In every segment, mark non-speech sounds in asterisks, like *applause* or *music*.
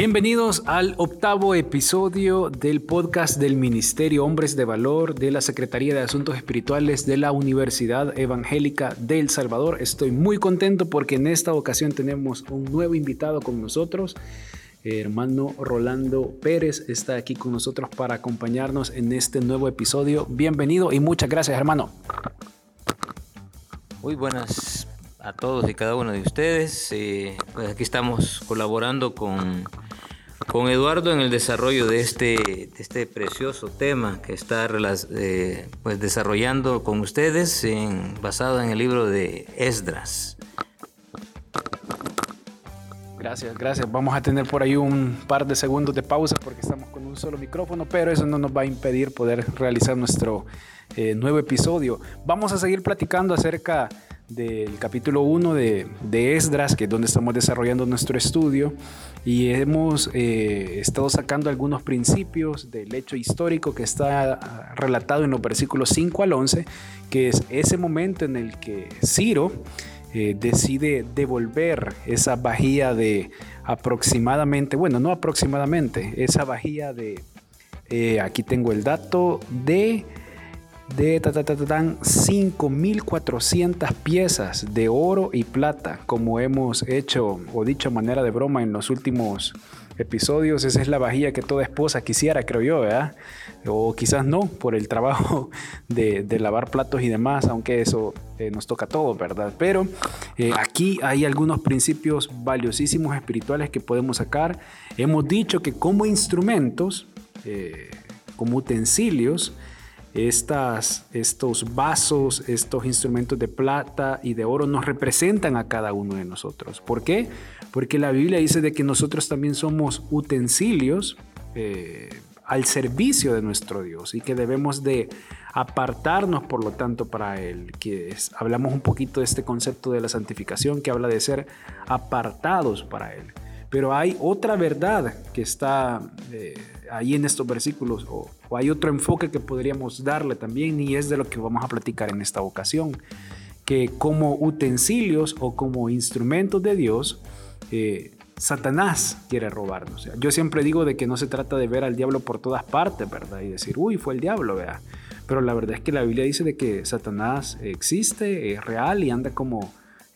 Bienvenidos al octavo episodio del podcast del Ministerio Hombres de Valor de la Secretaría de Asuntos Espirituales de la Universidad Evangélica del Salvador. Estoy muy contento porque en esta ocasión tenemos un nuevo invitado con nosotros. Hermano Rolando Pérez está aquí con nosotros para acompañarnos en este nuevo episodio. Bienvenido y muchas gracias, hermano. Muy buenas a todos y cada uno de ustedes. Eh, pues aquí estamos colaborando con, con Eduardo en el desarrollo de este, este precioso tema que está eh, pues desarrollando con ustedes basado en el libro de Esdras. Gracias, gracias. Vamos a tener por ahí un par de segundos de pausa porque estamos con un solo micrófono, pero eso no nos va a impedir poder realizar nuestro eh, nuevo episodio. Vamos a seguir platicando acerca del capítulo 1 de, de, Esdras, que es donde estamos desarrollando nuestro estudio, y hemos eh, estado sacando algunos principios del hecho histórico que está relatado en los versículos 5 al 11, que es ese momento en el que Ciro eh, decide devolver esa vajilla de aproximadamente, bueno, no aproximadamente, esa vajilla de, eh, aquí tengo el dato, de de 5.400 piezas de oro y plata, como hemos hecho o dicho manera de broma en los últimos episodios. Esa es la vajilla que toda esposa quisiera, creo yo, ¿verdad? O quizás no, por el trabajo *laughs* de, lavar platos y demás, aunque eso eh, nos toca a todos, ¿verdad? Pero eh, aquí hay algunos principios valiosísimos espirituales que podemos sacar. Hemos dicho que como instrumentos, eh, como utensilios, estas, estos vasos, estos instrumentos de plata y de oro nos representan a cada uno de nosotros. ¿Por qué? Porque la Biblia dice de que nosotros también somos utensilios eh, al servicio de nuestro Dios y que debemos de apartarnos por lo tanto para Él. Que hablamos un poquito de este concepto de la santificación que habla de ser apartados para Él. Pero hay otra verdad que está eh, ahí en estos versículos, o, hay otro enfoque que podríamos darle también, y es de lo que vamos a platicar en esta ocasión, que como utensilios o como instrumentos de Dios, eh, Satanás quiere robarnos. Yo siempre digo de que no se trata de ver al diablo por todas partes, ¿verdad? Y decir, uy, fue el diablo, vea. Pero la verdad es que la Biblia dice de que Satanás existe, es real y anda como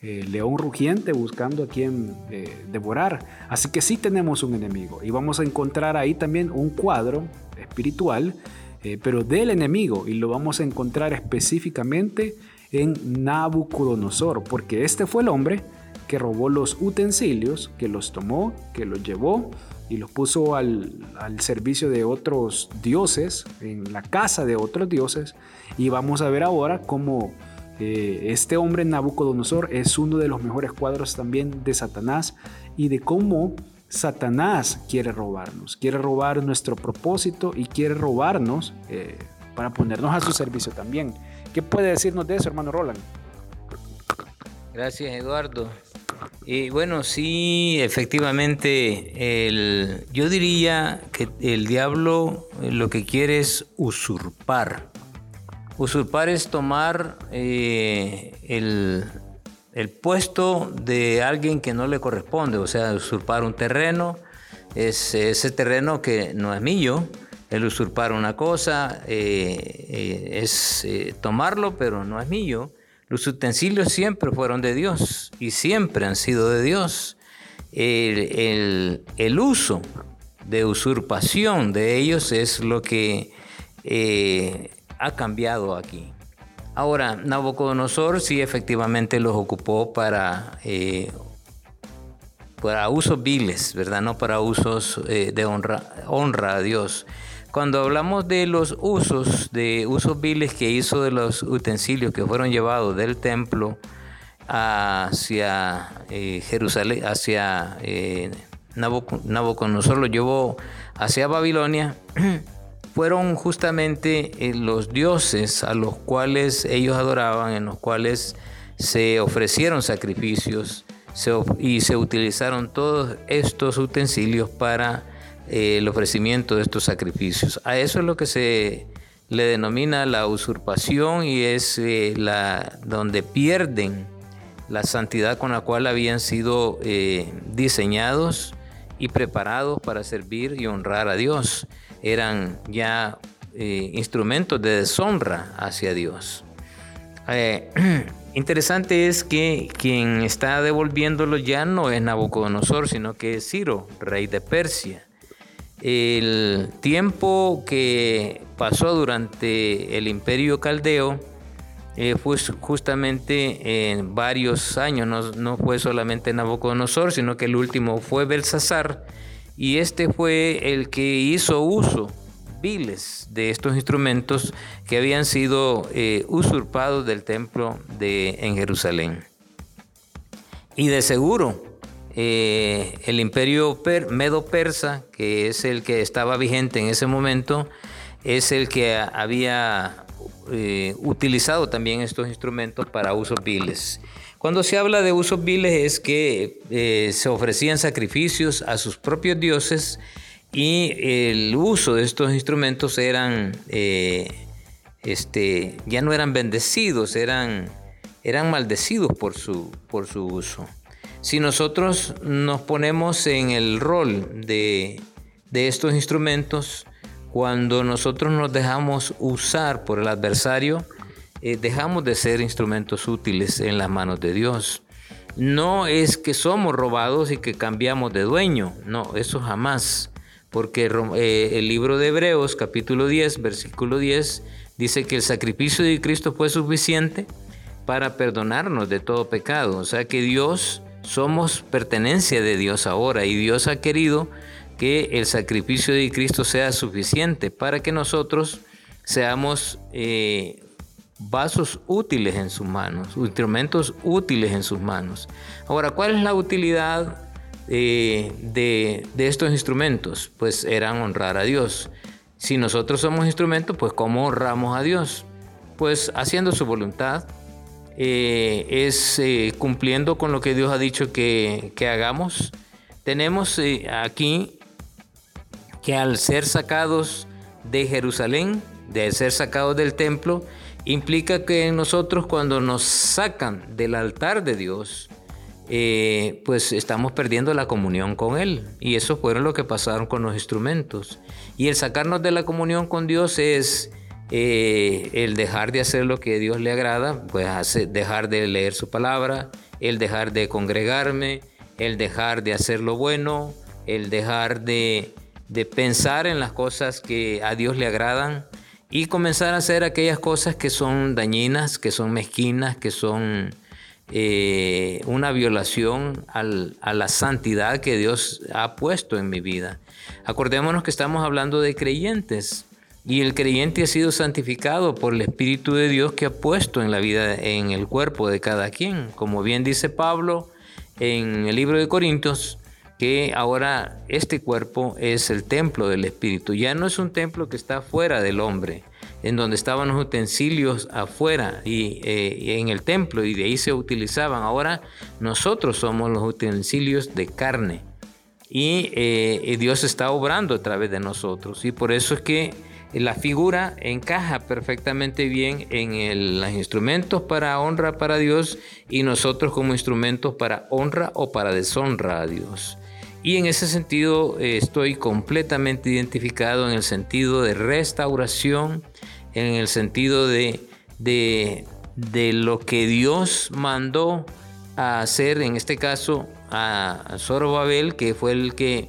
eh, león rugiente buscando a quien eh, devorar. Así que sí tenemos un enemigo y vamos a encontrar ahí también un cuadro espiritual, eh, pero del enemigo y lo vamos a encontrar específicamente en Nabucodonosor, porque este fue el hombre que robó los utensilios, que los tomó, que los llevó y los puso al, al, servicio de otros dioses, en la casa de otros dioses. Y vamos a ver ahora cómo eh, este hombre Nabucodonosor es uno de los mejores cuadros también de Satanás y de cómo Satanás quiere robarnos, quiere robar nuestro propósito y quiere robarnos eh, para ponernos a su servicio también. ¿Qué puede decirnos de eso, hermano Roland? Gracias, Eduardo. Y bueno, sí, efectivamente, el, yo diría que el diablo lo que quiere es usurpar Usurpar es tomar eh, el, puesto de alguien que no le corresponde, o sea, usurpar un terreno, es ese terreno que no es mío. El usurpar una cosa eh, eh, es tomarlo, pero no es mío. Los utensilios siempre fueron de Dios y siempre han sido de Dios. El, el uso de usurpación de ellos es lo que ha cambiado aquí. Ahora, Nabucodonosor sí efectivamente los ocupó para, eh, para usos viles, ¿verdad? No para usos eh, de honra, honra a Dios. Cuando hablamos de los usos, de usos viles que hizo de los utensilios que fueron llevados del templo hacia eh, Jerusalén, hacia Nabucodonosor, lo llevó hacia Babilonia. *clears throat* fueron justamente eh, los dioses a los cuales ellos adoraban, en los cuales se ofrecieron sacrificios y se utilizaron todos estos utensilios para eh, el ofrecimiento de estos sacrificios. A eso es lo que se le denomina la usurpación y es eh, la donde pierden la santidad con la cual habían sido diseñados y preparados para servir y honrar a Dios. Eran ya eh, instrumentos de deshonra hacia Dios. Eh, *clears throat* interesante es que quien está devolviéndolo ya no es Nabucodonosor, sino que es Ciro, rey de Persia. El tiempo que pasó durante el imperio caldeo eh, fue justamente en varios años, no, no, fue solamente Nabucodonosor, sino que el último fue Belsasar, y este fue el que hizo uso viles de estos instrumentos que habían sido eh, usurpados del templo en Jerusalén. Y de seguro, eh, el imperio medo-persa, que es el que estaba vigente en ese momento, es el que había eh, utilizado también estos instrumentos para usos viles. Cuando se habla de usos viles es que se ofrecían sacrificios a sus propios dioses y el uso de estos instrumentos eran, eh, este, ya no eran bendecidos, eran, eran maldecidos por su, por su uso. Si nosotros nos ponemos en el rol de, estos instrumentos, cuando nosotros nos dejamos usar por el adversario, eh, dejamos de ser instrumentos útiles en las manos de Dios. No es que somos robados y que cambiamos de dueño, no, eso jamás porque eh, el libro de Hebreos capítulo 10, versículo 10, dice que el sacrificio de Cristo fue suficiente para perdonarnos de todo pecado. O sea que Dios, somos pertenencia de Dios ahora y Dios ha querido que el sacrificio de Cristo sea suficiente para que nosotros seamos eh, vasos útiles en sus manos, instrumentos útiles en sus manos. Ahora, ¿cuál es la utilidad eh, de, estos instrumentos? Pues eran honrar a Dios. Si nosotros somos instrumentos, pues ¿cómo honramos a Dios? Pues haciendo su voluntad, eh, es eh, cumpliendo con lo que Dios ha dicho que, que hagamos. Tenemos aquí que al ser sacados de Jerusalén, de ser sacados del templo, implica que nosotros cuando nos sacan del altar de Dios, eh, pues estamos perdiendo la comunión con Él. Y eso fue lo que pasaron con los instrumentos. Y el sacarnos de la comunión con Dios es eh, el dejar de hacer lo que Dios le agrada, pues dejar de leer su palabra, el dejar de congregarme, el dejar de hacer lo bueno, el dejar de, de pensar en las cosas que a Dios le agradan y comenzar a hacer aquellas cosas que son dañinas, que son mezquinas, que son eh, una violación a la santidad que Dios ha puesto en mi vida. Acordémonos que estamos hablando de creyentes y el creyente ha sido santificado por el Espíritu de Dios que ha puesto en la vida, en el cuerpo de cada quien. Como bien dice Pablo en el libro de Corintios, que ahora este cuerpo es el templo del Espíritu. Ya no es un templo que está fuera del hombre, en donde estaban los utensilios afuera y, eh, en el templo y de ahí se utilizaban. Ahora nosotros somos los utensilios de carne y, eh, Dios está obrando a través de nosotros y por eso es que la figura encaja perfectamente bien en los instrumentos para honra para Dios y nosotros como instrumentos para honra o para deshonra a Dios. Y en ese sentido eh, estoy completamente identificado en el sentido de restauración en el sentido de, de, lo que Dios mandó a hacer, en este caso a Zorobabel, que fue el que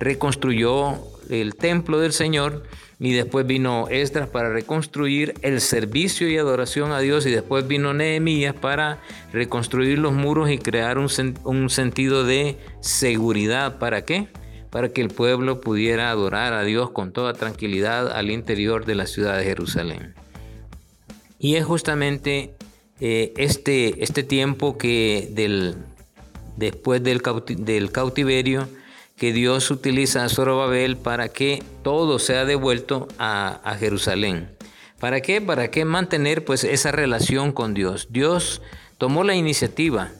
reconstruyó el templo del Señor, y después vino Esdras para reconstruir el servicio y adoración a Dios, y después vino Nehemías para reconstruir los muros y crear un, un sentido de seguridad. ¿Para qué? para que el pueblo pudiera adorar a Dios con toda tranquilidad al interior de la ciudad de Jerusalén. Y es justamente eh, este, este tiempo que del, después del, cautiverio que Dios utiliza a Zorobabel para que todo sea devuelto a, Jerusalén. ¿Para qué? Para que mantener pues esa relación con Dios. Dios tomó la iniciativa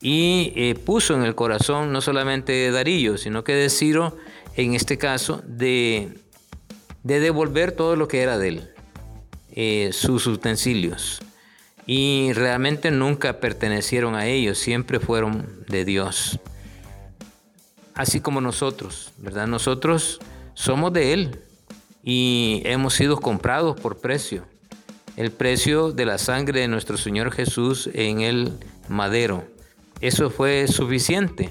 y eh, puso en el corazón no solamente de Darío, sino que de Ciro, en este caso, de, devolver todo lo que era de él, eh, sus utensilios. Y realmente nunca pertenecieron a ellos, siempre fueron de Dios. Así como nosotros, ¿verdad? Nosotros somos de Él y hemos sido comprados por precio. El precio de la sangre de nuestro Señor Jesús en el madero. Eso fue suficiente.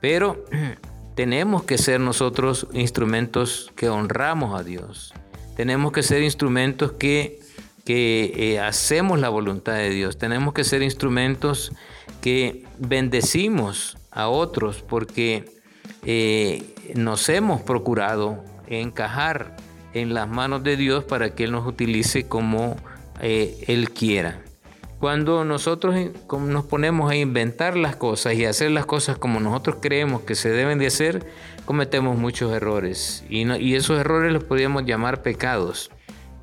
Pero *clears throat* tenemos que ser nosotros instrumentos que honramos a Dios. Tenemos que ser instrumentos que, que eh, hacemos la voluntad de Dios. Tenemos que ser instrumentos que bendecimos a otros porque eh, nos hemos procurado encajar en las manos de Dios para que Él nos utilice como eh, Él quiera. Cuando nosotros nos ponemos a inventar las cosas y hacer las cosas como nosotros creemos que se deben de hacer, cometemos muchos errores. Y, esos errores los podríamos llamar pecados.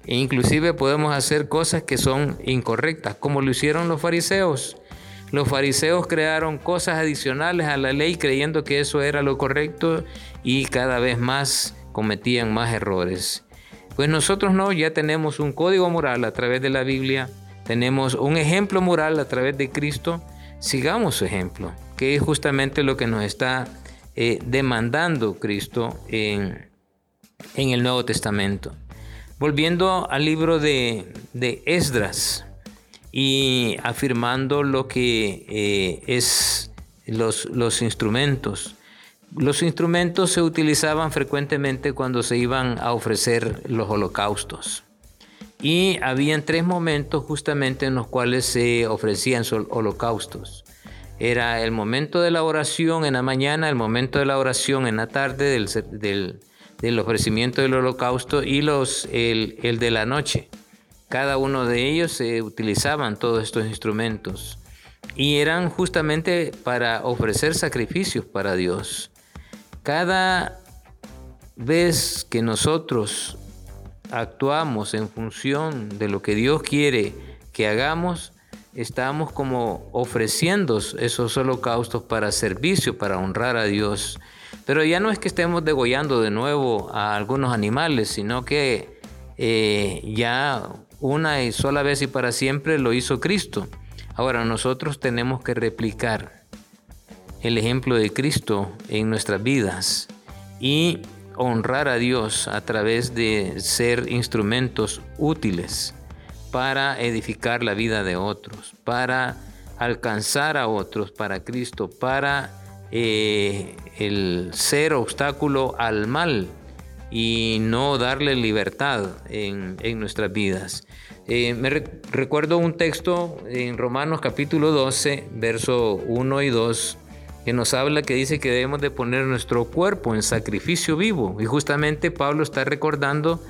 E inclusive podemos hacer cosas que son incorrectas, como lo hicieron los fariseos. Los fariseos crearon cosas adicionales a la ley creyendo que eso era lo correcto y cada vez más cometían más errores. Pues nosotros no, ya tenemos un código moral a través de la Biblia, tenemos un ejemplo moral a través de Cristo, sigamos su ejemplo, que es justamente lo que nos está eh, demandando Cristo en, el Nuevo Testamento. Volviendo al libro de, Esdras y afirmando lo que eh, es los, los instrumentos. Los instrumentos se utilizaban frecuentemente cuando se iban a ofrecer los holocaustos. Y habían tres momentos justamente en los cuales se ofrecían holocaustos. Era el momento de la oración en la mañana, el momento de la oración en la tarde del, ofrecimiento del holocausto y los, el, el de la noche. Cada uno de ellos se utilizaban todos estos instrumentos y eran justamente para ofrecer sacrificios para Dios. Cada vez que nosotros actuamos en función de lo que Dios quiere que hagamos, estamos como ofreciendo esos holocaustos para servicio, para honrar a Dios. Pero ya no es que estemos degollando de nuevo a algunos animales, sino que eh, ya una y sola vez y para siempre lo hizo Cristo. Ahora nosotros tenemos que replicar el ejemplo de Cristo en nuestras vidas y honrar a Dios a través de ser instrumentos útiles para edificar la vida de otros, para alcanzar a otros para Cristo, para eh, el ser obstáculo al mal y no darle libertad en, nuestras vidas. Eh, me recuerdo un texto en Romanos capítulo 12, verso 1 y 2, que nos habla que dice que debemos de poner nuestro cuerpo en sacrificio vivo. Y justamente Pablo está recordando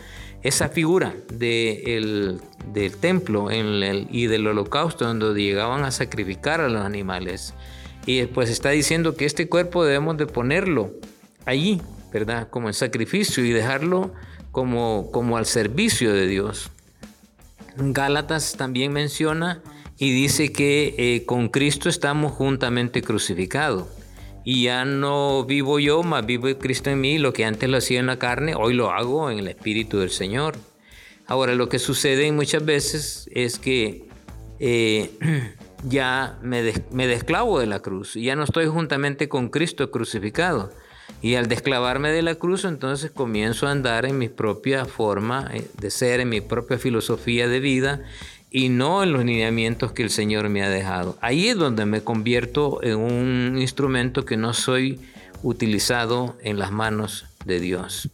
esa figura del templo y del holocausto donde llegaban a sacrificar a los animales. Y pues está diciendo que este cuerpo debemos de ponerlo allí, ¿verdad? Como en sacrificio y dejarlo como, como al servicio de Dios. Gálatas también menciona y dice que eh, con Cristo estamos juntamente crucificados. Y ya no vivo yo, más vivo Cristo en mí. Lo que antes lo hacía en la carne, hoy lo hago en el Espíritu del Señor. Ahora, lo que sucede muchas veces es que eh, *clears throat* ya me, me desclavo de la cruz ya no estoy juntamente con Cristo crucificado. Y al desclavarme de la cruz, entonces comienzo a andar en mi propia forma eh, de ser, en mi propia filosofía de vida y no en los lineamientos que el Señor me ha dejado. Ahí es donde me convierto en un instrumento que no soy utilizado en las manos de Dios.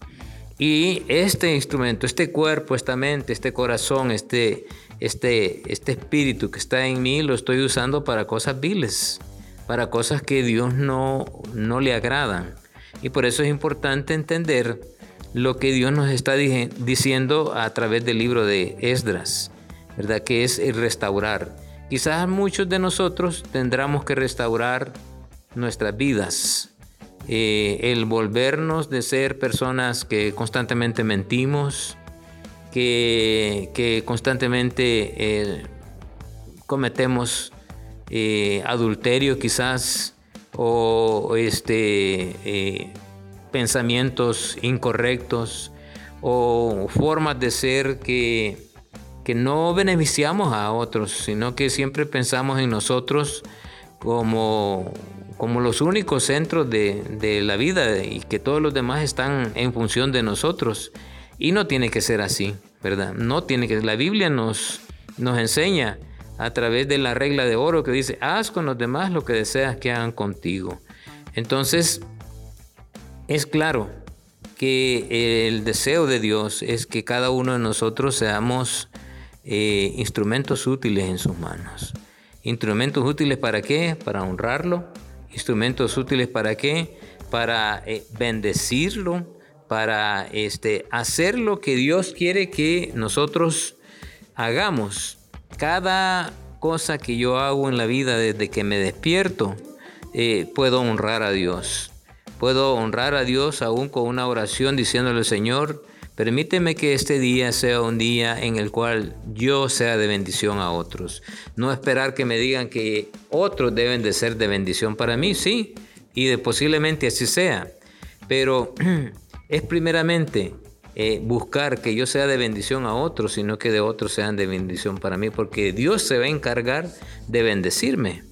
Y este instrumento, este cuerpo, esta mente, este corazón, este, este, este espíritu que está en mí, lo estoy usando para cosas viles, para cosas que Dios no, no le agradan. Y por eso es importante entender lo que Dios nos está diciendo a través del libro de Esdras. ¿verdad? Que es el restaurar. Quizás muchos de nosotros tendremos que restaurar nuestras vidas, eh, el volvernos de ser personas que constantemente mentimos, que, constantemente eh, cometemos eh, adulterio quizás o este, pensamientos incorrectos o formas de ser que que no beneficiamos a otros, sino que siempre pensamos en nosotros como, como los únicos centros de, de la vida y que todos los demás están en función de nosotros. Y no tiene que ser así, ¿verdad? No tiene que La Biblia nos, nos enseña a través de la regla de oro que dice, haz con los demás lo que deseas que hagan contigo. Entonces, es claro que el deseo de Dios es que cada uno de nosotros seamos eh, instrumentos útiles en sus manos. Instrumentos útiles para qué? Para honrarlo. Instrumentos útiles para qué? Para eh, bendecirlo, para este, hacer lo que Dios quiere que nosotros hagamos. Cada cosa que yo hago en la vida desde que me despierto, eh, puedo honrar a Dios. Puedo honrar a Dios aún con una oración diciéndole, Señor, permíteme que este día sea un día en el cual yo sea de bendición a otros. No esperar que me digan que otros deben de ser de bendición para mí, sí, y de posiblemente así sea. Pero *clears throat* es primeramente eh, buscar que yo sea de bendición a otros, sino que de otros sean de bendición para mí, porque Dios se va a encargar de bendecirme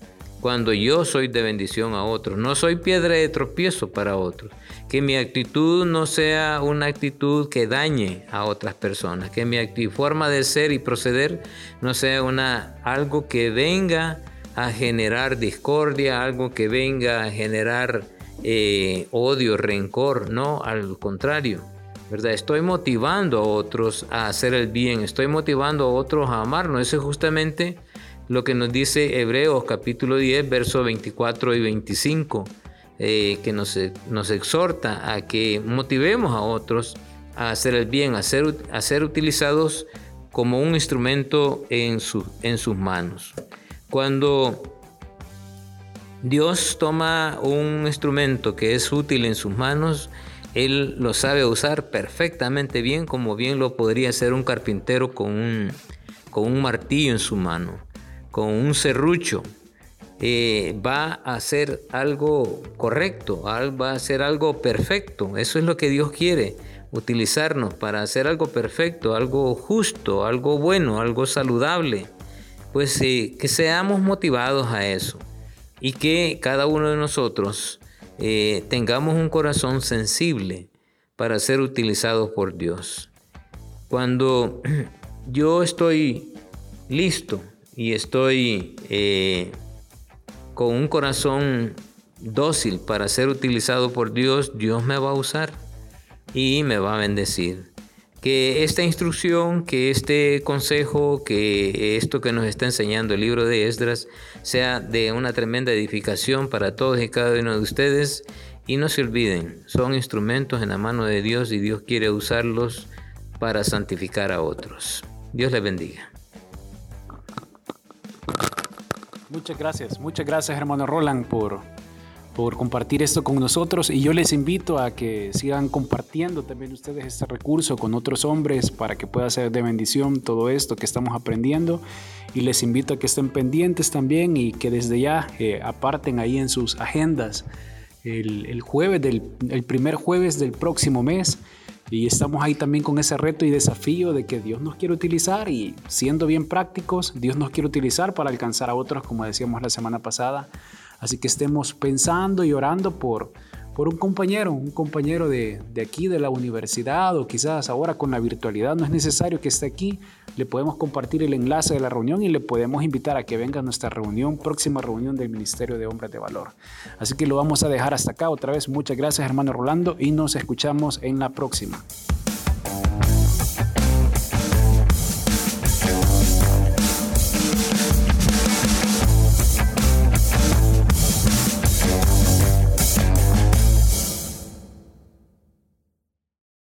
cuando yo soy de bendición a otros. No soy piedra de tropiezo para otros. Que mi actitud no sea una actitud que dañe a otras personas. Que mi forma de ser y proceder no sea una, algo que venga a generar discordia, algo que venga a generar eh, odio, rencor, no, al contrario. ¿Verdad? Estoy motivando a otros a hacer el bien, estoy motivando a otros a amarnos. Eso es justamente lo que nos dice Hebreos capítulo 10, versos 24 y 25, eh, que nos, nos, exhorta a que motivemos a otros a hacer el bien, a ser, a ser utilizados como un instrumento en, su, en sus manos. Cuando Dios toma un instrumento que es útil en sus manos, Él lo sabe usar perfectamente bien, como bien lo podría hacer un carpintero con un, con un martillo en su mano, con un serrucho. Eh, va a hacer algo correcto, va a hacer algo perfecto. Eso es lo que Dios quiere, utilizarnos para hacer algo perfecto, algo justo, algo bueno, algo saludable. Pues eh, que seamos motivados a eso y que cada uno de nosotros eh, tengamos un corazón sensible para ser utilizados por Dios. Cuando *clears throat* yo estoy listo y estoy eh, con un corazón dócil para ser utilizado por Dios, Dios me va a usar y me va a bendecir que esta instrucción, que este consejo, que esto que nos está enseñando el libro de Esdras sea de una tremenda edificación para todos y cada uno de ustedes. Y no se olviden, son instrumentos en la mano de Dios y Dios quiere usarlos para santificar a otros. Dios les bendiga. Muchas gracias, muchas gracias hermano Roland por por compartir esto con nosotros. Y yo les invito a que sigan compartiendo también ustedes este recurso con otros hombres para que pueda ser de bendición todo esto que estamos aprendiendo. Y les invito a que estén pendientes también y que desde ya eh, aparten ahí en sus agendas el, jueves del el primer jueves del próximo mes. Y estamos ahí también con ese reto y desafío de que Dios nos quiere utilizar y siendo bien prácticos, Dios nos quiere utilizar para alcanzar a otros, como decíamos la semana pasada, Así que estemos pensando y orando por, por un compañero, un compañero de, de, aquí de la universidad o quizás ahora con la virtualidad. No es necesario que esté aquí, le podemos compartir el enlace de la reunión y le podemos invitar a que venga a nuestra reunión, próxima reunión del Ministerio de Hombres de Valor. Así que lo vamos a dejar hasta acá otra vez. Muchas gracias hermano Rolando y nos escuchamos en la próxima.